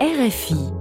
RFI.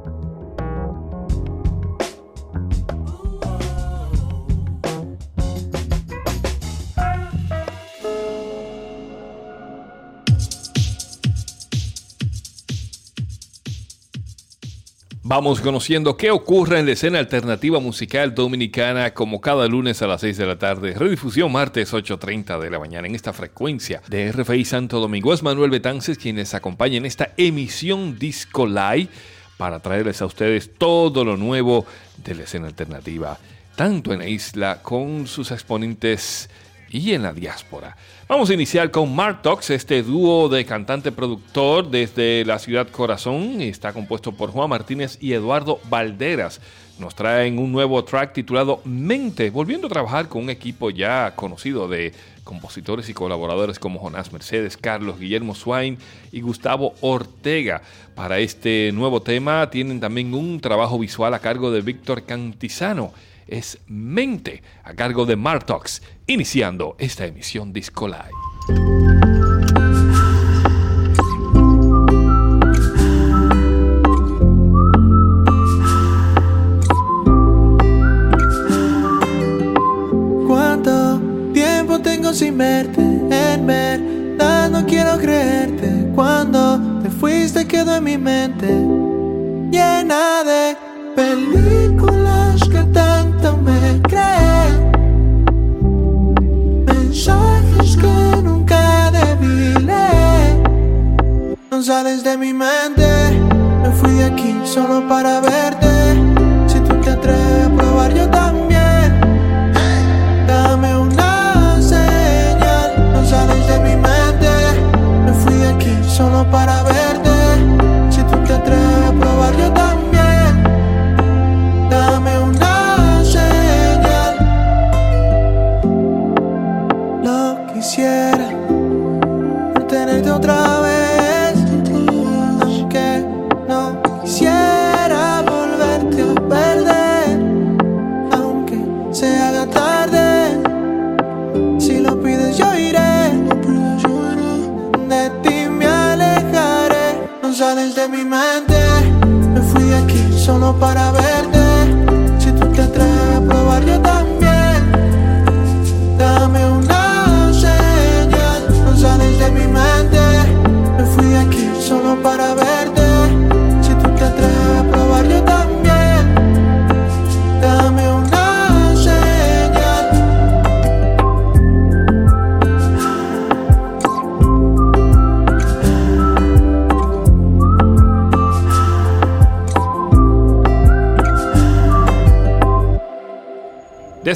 Vamos conociendo qué ocurre en la escena alternativa musical dominicana como cada lunes a las 6 de la tarde. Redifusión martes 8.30 de la mañana en esta frecuencia de RFI Santo Domingo. Es Manuel Betances quien les acompaña en esta emisión Disco Live para traerles a ustedes todo lo nuevo de la escena alternativa, tanto en la isla con sus exponentes y en la diáspora. Vamos a iniciar con Martox, este dúo de cantante-productor desde la ciudad Corazón. Está compuesto por Juan Martínez y Eduardo Valderas. Nos traen un nuevo track titulado Mente, volviendo a trabajar con un equipo ya conocido de compositores y colaboradores como Jonás Mercedes, Carlos Guillermo Swain y Gustavo Ortega. Para este nuevo tema tienen también un trabajo visual a cargo de Víctor Cantizano es Mente, a cargo de Martox, iniciando esta emisión Disco Live. ¿Cuánto tiempo tengo sin verte? En verdad no quiero creerte. Cuando te fuiste quedó en mi mente llena de películas que tanto me creen, mensajes que nunca debí leer. No sales de mi mente, me fui de aquí solo para verte. Si tú te atreves a probar, yo también. Dame una señal, no sales de mi mente. Me fui aquí solo para verte.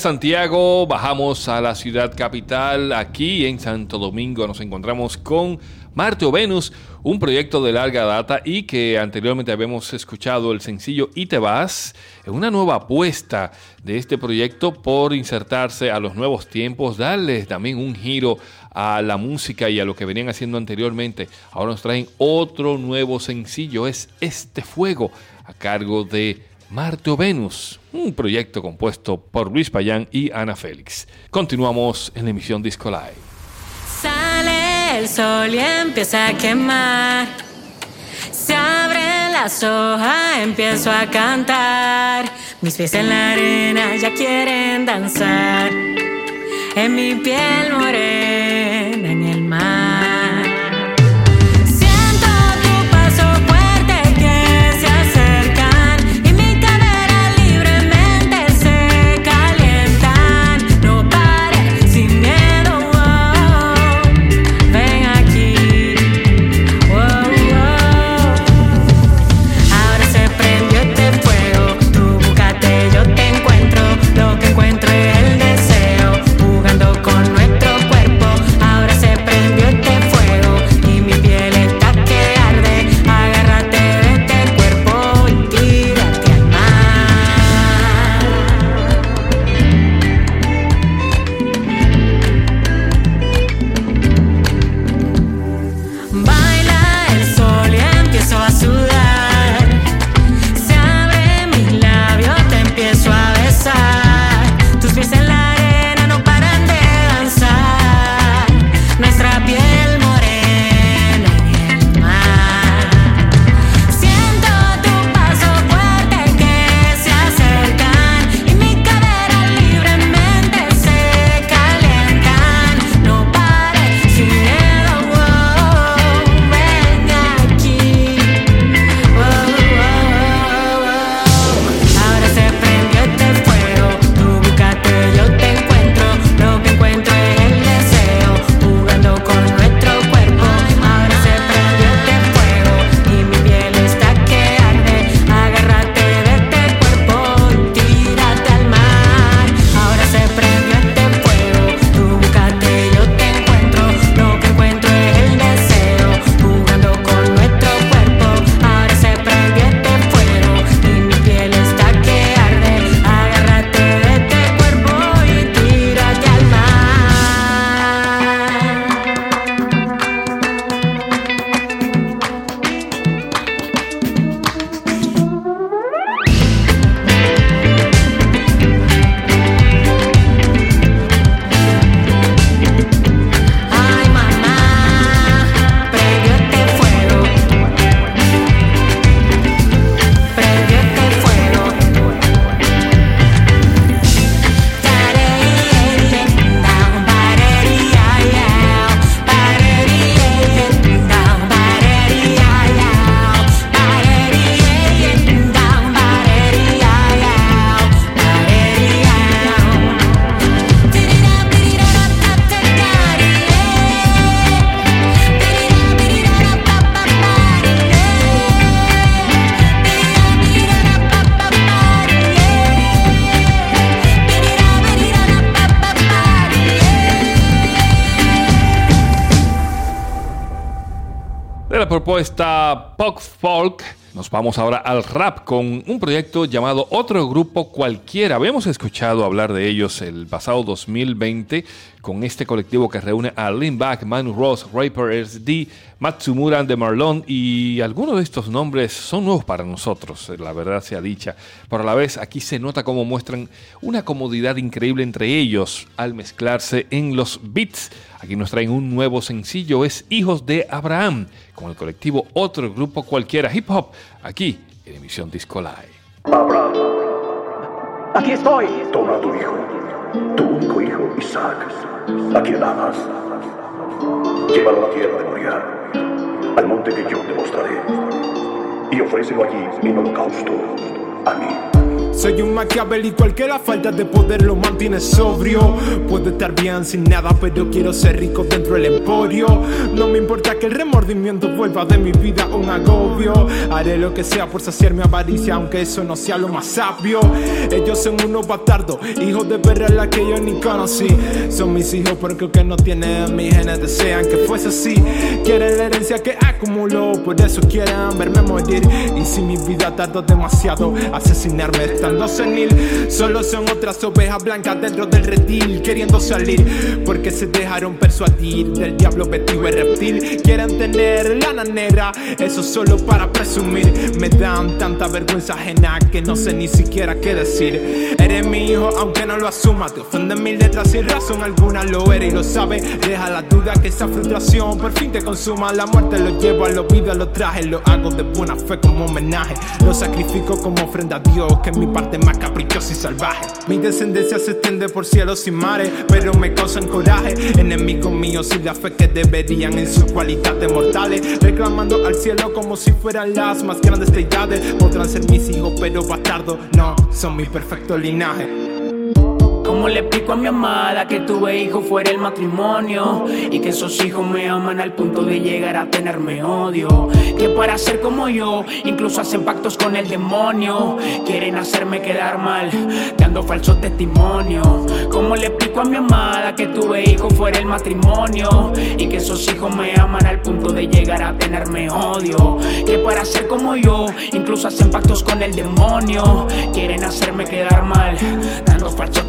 Santiago bajamos a la ciudad capital. Aquí en Santo Domingo nos encontramos con Marte o Venus, un proyecto de larga data y que anteriormente habíamos escuchado el sencillo Y te vas, una nueva apuesta de este proyecto por insertarse a los nuevos tiempos, darles también un giro a la música y a lo que venían haciendo anteriormente. Ahora nos traen otro nuevo sencillo, es Este Fuego, a cargo de Marte o Venus, un proyecto compuesto por Luis Payán y Ana Félix. Continuamos en la emisión Disco Live. Sale el sol y empieza a quemar. Se abren las hojas, empiezo a cantar. Mis pies en la arena ya quieren danzar. En mi piel morena en el mar. Propuesta pop folk, nos vamos ahora al rap con un proyecto llamado Otro Grupo Cualquiera. Habíamos escuchado hablar de ellos el pasado 2020 con este colectivo que reúne a Lynn Back, Manu Ross, Raper SD, Matsumura de Marlon y algunos de estos nombres son nuevos para nosotros, la verdad sea dicha. Pero a la vez aquí se nota cómo muestran una comodidad increíble entre ellos al mezclarse en los beats. Aquí nos traen un nuevo sencillo, es Hijos de Abraham, con el colectivo Otro Grupo Cualquiera Hip Hop, aquí en emisión Disco Live. Abraham, aquí estoy. Toma a tu hijo, tu único hijo, Isaac, a quien amas. Llévalo a la tierra de Moriah, al monte que yo te mostraré, y ofrécelo allí en holocausto a mí. Soy un maquiavélico al que la falta de poder lo mantiene sobrio. Puedo estar bien sin nada, pero quiero ser rico dentro del emporio. No me importa que el remordimiento vuelva de mi vida un agobio. Haré lo que sea por saciar mi avaricia, aunque eso no sea lo más sabio. Ellos son unos bastardos, hijos de perra la que yo ni conocí. Son mis hijos, pero creo que no tienen mis genes, desean que fuese así. Quieren la herencia que acumuló, por eso quieren verme morir. Y si mi vida tardó demasiado, asesinarme está senil. Solo son otras ovejas blancas dentro del reptil, queriendo salir porque se dejaron persuadir del diablo vestido de reptil. Quieren tener lana negra, eso solo para presumir. Me dan tanta vergüenza ajena que no sé ni siquiera qué decir. Eres mi hijo, aunque no lo asuma. Te ofenden mil letras sin razón alguna, lo eres y lo sabe. Deja la duda que esa frustración por fin te consuma. La muerte lo llevo al olvido, lo traje. Lo hago de buena fe como homenaje. Lo sacrifico como ofrenda a Dios, que mi parte más caprichosa y salvaje. Mi descendencia se extiende por cielos y mares, pero me causan coraje. Enemigos míos y la fe que deberían en sus cualidades mortales. Reclamando al cielo como si fueran las más grandes deidades. Podrán ser mis hijos, pero bastardos no, son mi perfecto linaje. ¿Cómo le explico a mi amada que tuve hijo fuera el matrimonio? Y que esos hijos me aman al punto de llegar a tenerme odio. Que para ser como yo, incluso hacen pactos con el demonio. Quieren hacerme quedar mal, dando falso testimonio. ¿Cómo le explico a mi amada que tuve hijo fuera el matrimonio? Y que esos hijos me aman al punto de llegar a tenerme odio. Que para ser como yo, incluso hacen pactos con el demonio. Quieren hacerme quedar mal, dando falso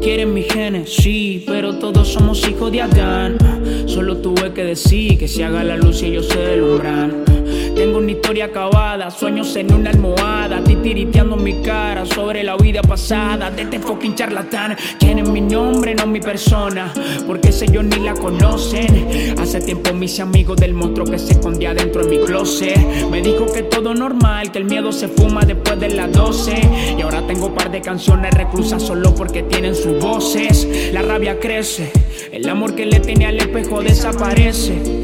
Quieren mis genes, sí, pero todos somos hijos de Adán. Solo tuve que decir que se haga la luz y ellos se deslumbran. Historia acabada, sueños en una almohada, titiriteando mi cara sobre la vida pasada de este fucking charlatán. Quieren mi nombre, no mi persona, porque sé yo ni la conocen. Hace tiempo mis amigos del monstruo que se escondía dentro de mi closet me dijo que todo normal, que el miedo se fuma después de las 12. Y ahora tengo par de canciones reclusas solo porque tienen sus voces. La rabia crece, el amor que le tenía al espejo desaparece.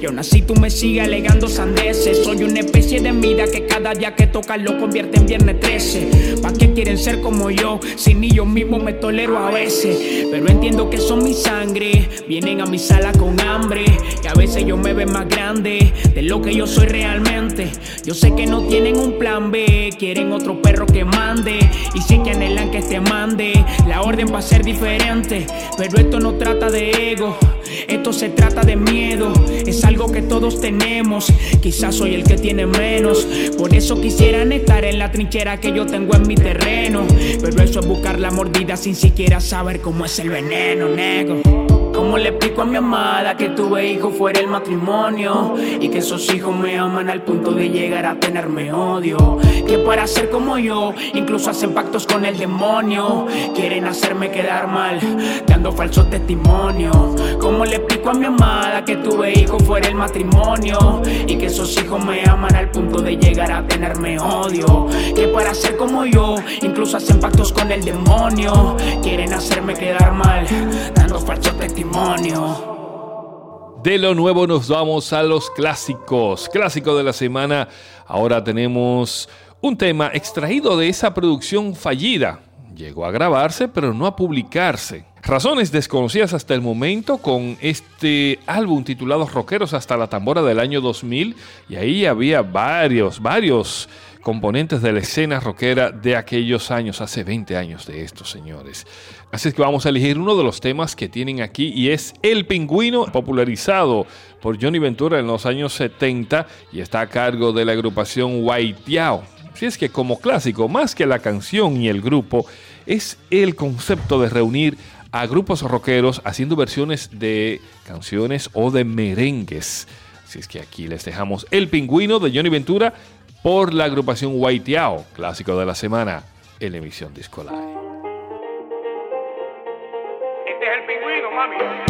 Y aún así tú me sigues alegando sandeces. Soy una especie de mida que cada día que toca lo convierte en viernes 13. ¿Pa' qué quieren ser como yo? Si ni yo mismo me tolero a veces. Pero entiendo que son mi sangre. Vienen a mi sala con hambre. Y a veces yo me veo más grande de lo que yo soy realmente. Yo sé que no tienen un plan B. Quieren otro perro que mande. Y sí que anhelan que te mande. La orden va a ser diferente. Pero esto no trata de ego. Esto se trata de miedo. Es algo que todos tenemos. Quizás soy el que tiene menos. Por eso quisieran estar en la trinchera que yo tengo en mi terreno. Pero eso es buscar la mordida sin siquiera saber cómo es el veneno, nego. ¿Cómo le explico a mi amada que tuve hijos fuera el matrimonio? Y que esos hijos me aman al punto de llegar a tenerme odio. Que para ser como yo, incluso hacen pactos con el demonio. Quieren hacerme quedar mal, dando falso testimonio. ¿Cómo le explico a mi amada que tuve hijos fuera el matrimonio? Y que esos hijos me aman al punto de llegar a tenerme odio. Que para ser como yo, incluso hacen pactos con el demonio. Quieren hacerme quedar mal, dando falso testimonio. De lo nuevo nos vamos a los clásicos. Clásico de la semana. Ahora tenemos un tema extraído de esa producción fallida. Llegó a grabarse pero no a publicarse. Razones desconocidas hasta el momento con este álbum titulado Rockeros hasta la tambora del año 2000 y ahí había varios, varios componentes de la escena rockera de aquellos años, hace 20 años de estos señores. Así es que vamos a elegir uno de los temas que tienen aquí y es El Pingüino, popularizado por Johnny Ventura en los años 70 y está a cargo de la agrupación Yao. Así es que como clásico, más que la canción y el grupo, es el concepto de reunir a grupos rockeros haciendo versiones de canciones o de merengues. Así es que aquí les dejamos El Pingüino de Johnny Ventura por la agrupación Yao, clásico de la semana en emisión Disco Este es el pingüino, mami.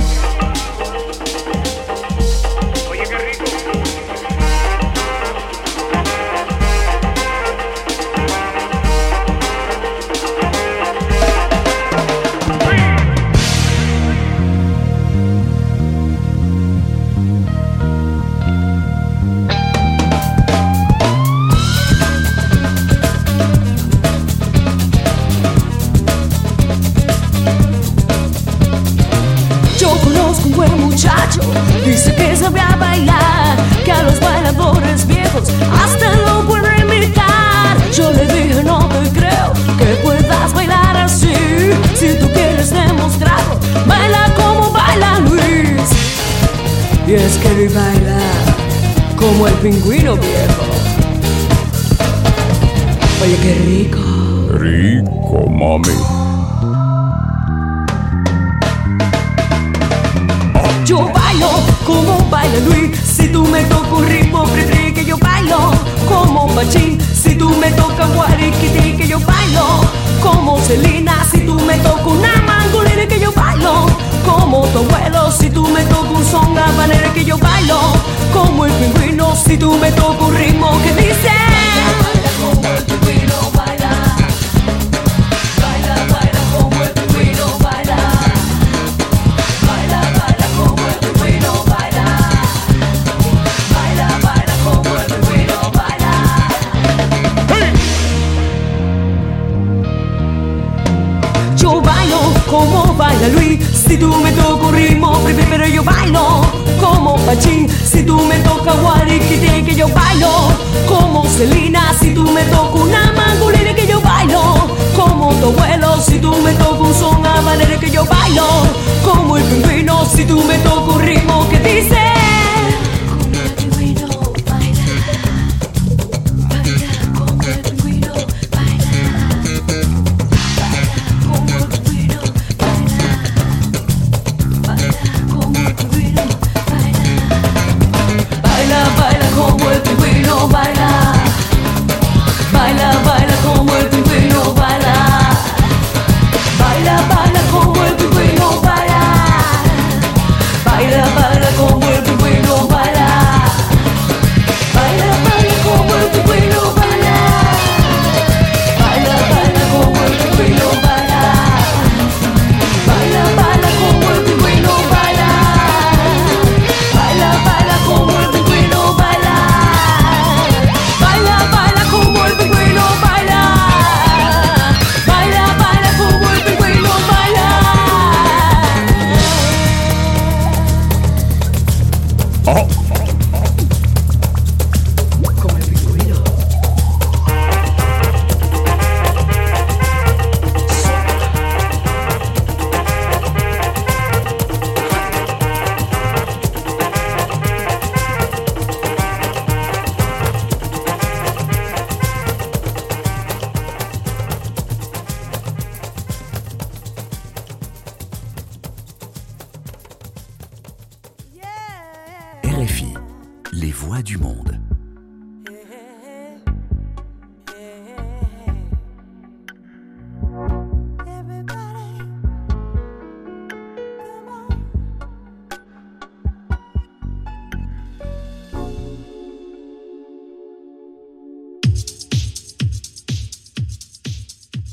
Rico, mami. Yo bailo como baila Luis. Si tú me tocas un ritmo prefiero que yo bailo Como Pachín Si tú me tocas Guariquiti que yo bailo Como Selena. Si tú me tocas una mangolina que yo bailo Como tu abuelo. Si tú me tocas un son habanero que yo bailo Como el pingüino. Si tú me tocas un ritmo que dice Si tú me tocas un ritmo, pero yo bailo como Pachín. Si tú me tocas Guariquiti, que yo bailo como Selena. Si tú me tocas una mangolina, que yo bailo como tu abuelo. Si tú me tocas un son habanero, que yo bailo como el pingüino. Si tú me tocas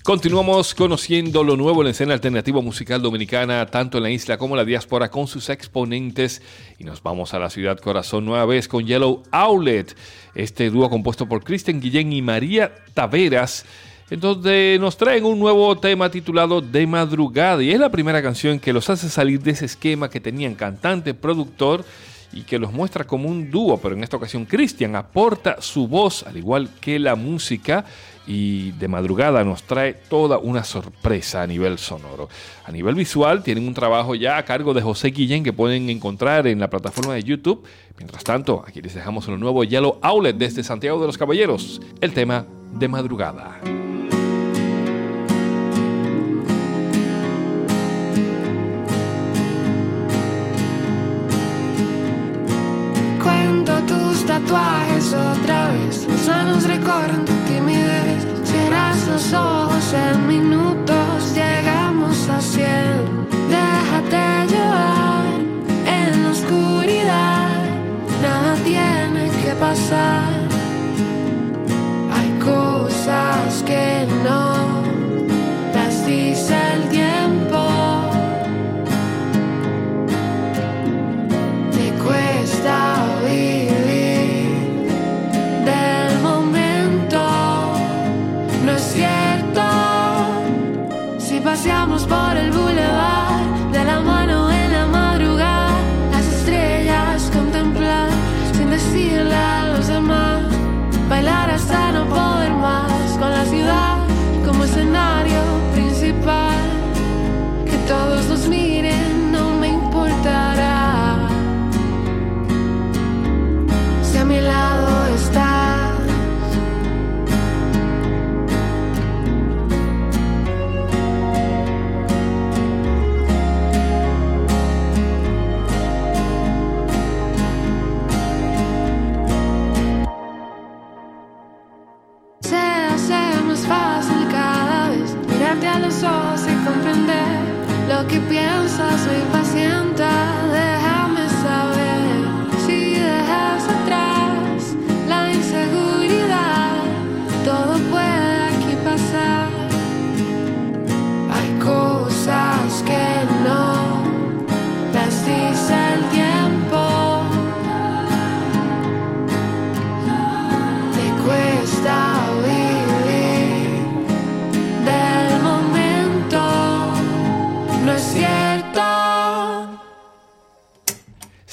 Continuamos conociendo lo nuevo en la escena alternativa musical dominicana, tanto en la isla como en la diáspora, con sus exponentes. Y nos vamos a la ciudad corazón nueva vez con Yellow Outlet, este dúo compuesto por Kristen Guillén y María Taveras, en donde nos traen un nuevo tema titulado De Madrugada. Y es la primera canción que los hace salir de ese esquema que tenían cantante, productor y que los muestra como un dúo, pero en esta ocasión Cristian aporta su voz, al igual que la música, y de madrugada nos trae toda una sorpresa a nivel sonoro. A nivel visual tienen un trabajo ya a cargo de José Guillén que pueden encontrar en la plataforma de YouTube. Mientras tanto, aquí les dejamos lo nuevo Yellow Outlet desde Santiago de los Caballeros, el tema de madrugada. Cuento tus tatuajes otra vez, los manos los ojos en minutos, llegamos a cien. Déjate llevar en la oscuridad, nada tiene que pasar. Hay cosas que no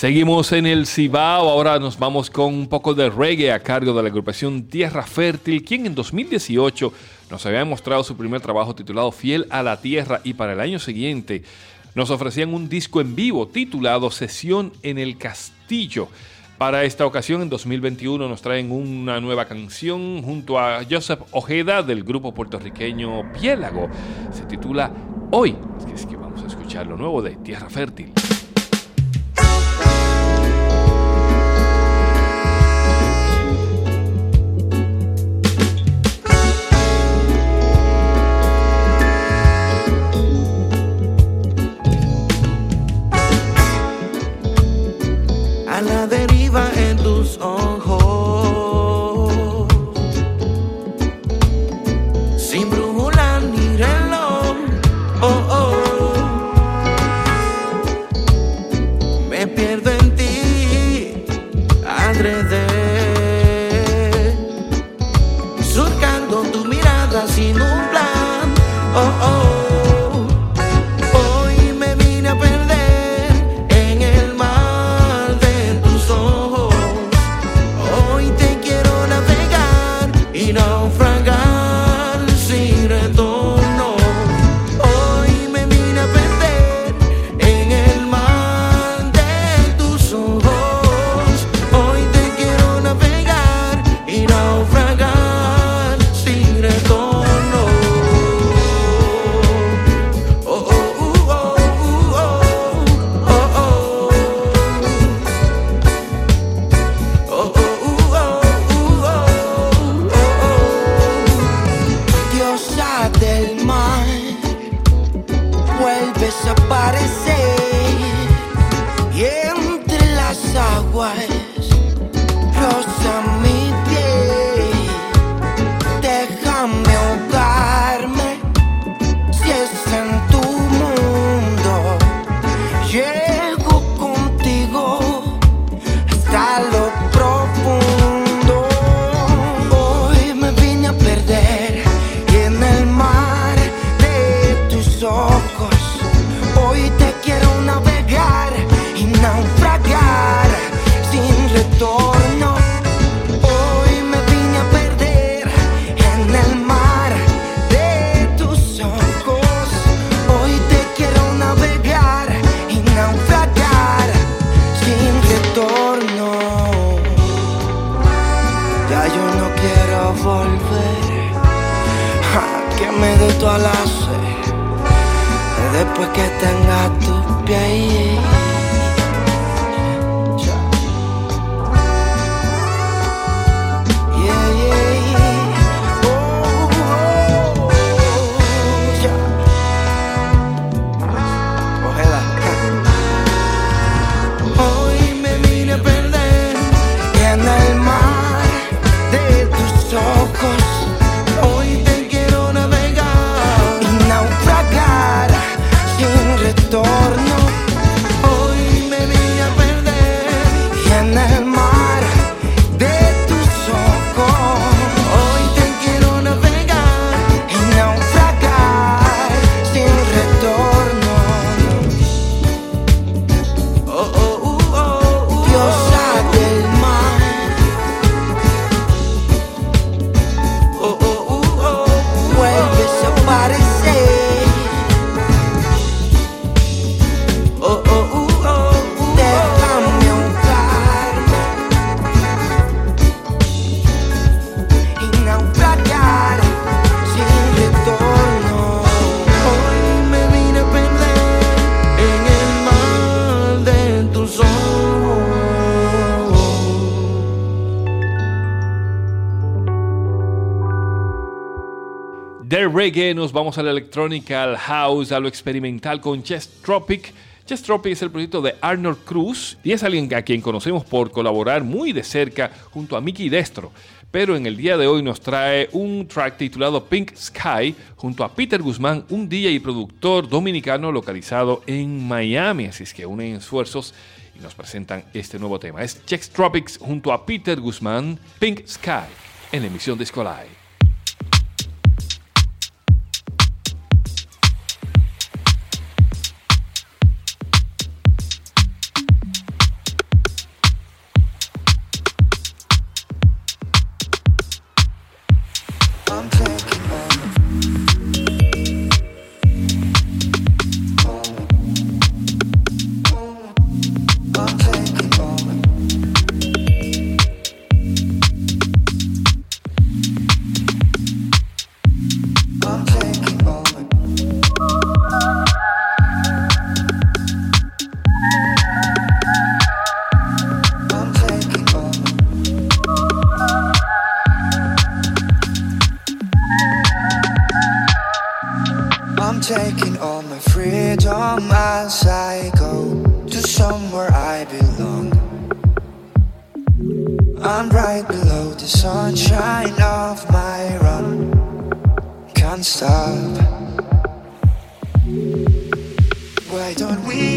Seguimos en el Cibao, ahora nos vamos con un poco de reggae a cargo de la agrupación Tierra Fértil, quien en 2018 nos había mostrado su primer trabajo titulado Fiel a la Tierra y para el año siguiente nos ofrecían un disco en vivo titulado Sesión en el Castillo. Para esta ocasión, en 2021, nos traen una nueva canción junto a Joseph Ojeda del grupo puertorriqueño Piélago. Se titula Hoy. Es que, vamos a escuchar lo nuevo de Tierra Fértil. Reggae nos vamos a la electrónica, al house, a lo experimental con Chess Tropic. Chess Tropic es el proyecto de Arnold Cruz y es alguien a quien conocemos por colaborar muy de cerca junto a Mickey Destro. Pero en el día de hoy nos trae un track titulado Pink Sky junto a Peter Guzmán, un DJ y productor dominicano localizado en Miami. Así es que unen esfuerzos y nos presentan este nuevo tema. Es Chess Tropics junto a Peter Guzmán, Pink Sky, en la emisión de Escolai. Somewhere I belong. I'm right below the sunshine of my run. Can't stop. Why don't we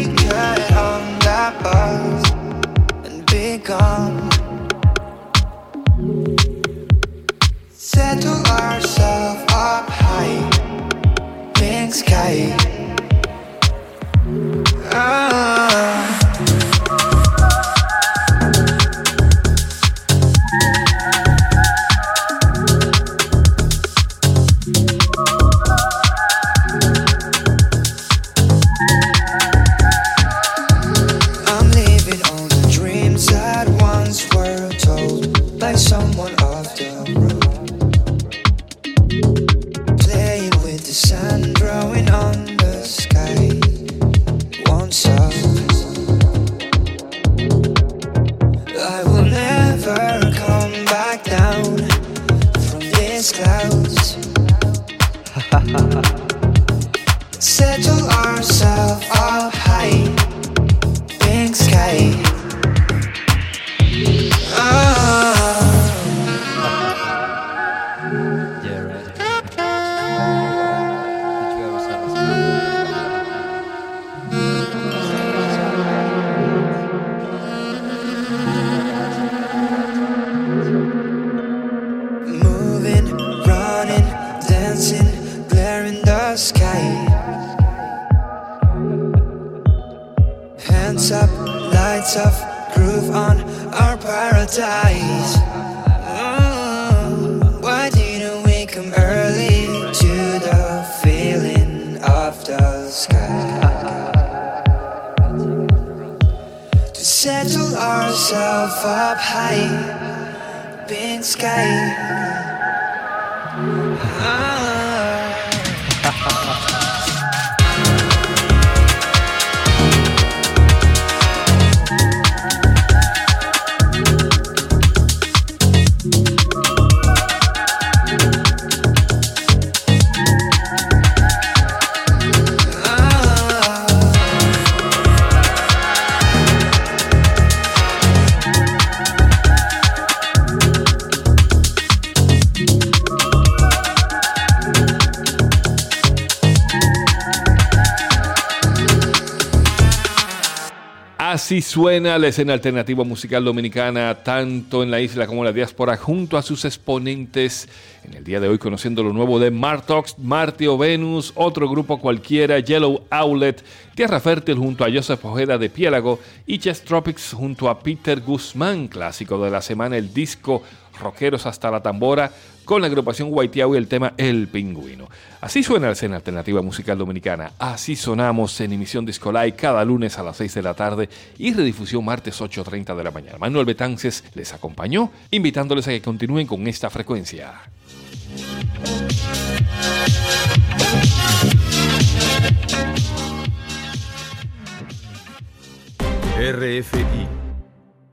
off, groove on our paradise. Mm, Why didn't we come early to the feeling of the sky? To settle ourselves up high, pink sky. Ah. Así suena la escena alternativa musical dominicana, tanto en la isla como en la diáspora, junto a sus exponentes. En el día de hoy, conociendo lo nuevo de Martox, Marty o Venus, otro grupo cualquiera, Yellow Outlet, Tierra Fértil junto a Joseph Ojeda de Piélago y Chess Tropics junto a Peter Guzmán, clásico de la semana, el disco Rockeros hasta la tambora, con la agrupación Guaitiao y el tema El Pingüino. Así suena la escena alternativa musical dominicana. Así sonamos en emisión Disco Live cada lunes a las 6 de la tarde y redifusión martes 8.30 de la mañana. Manuel Betances les acompañó, invitándoles a que continúen con esta frecuencia. RFI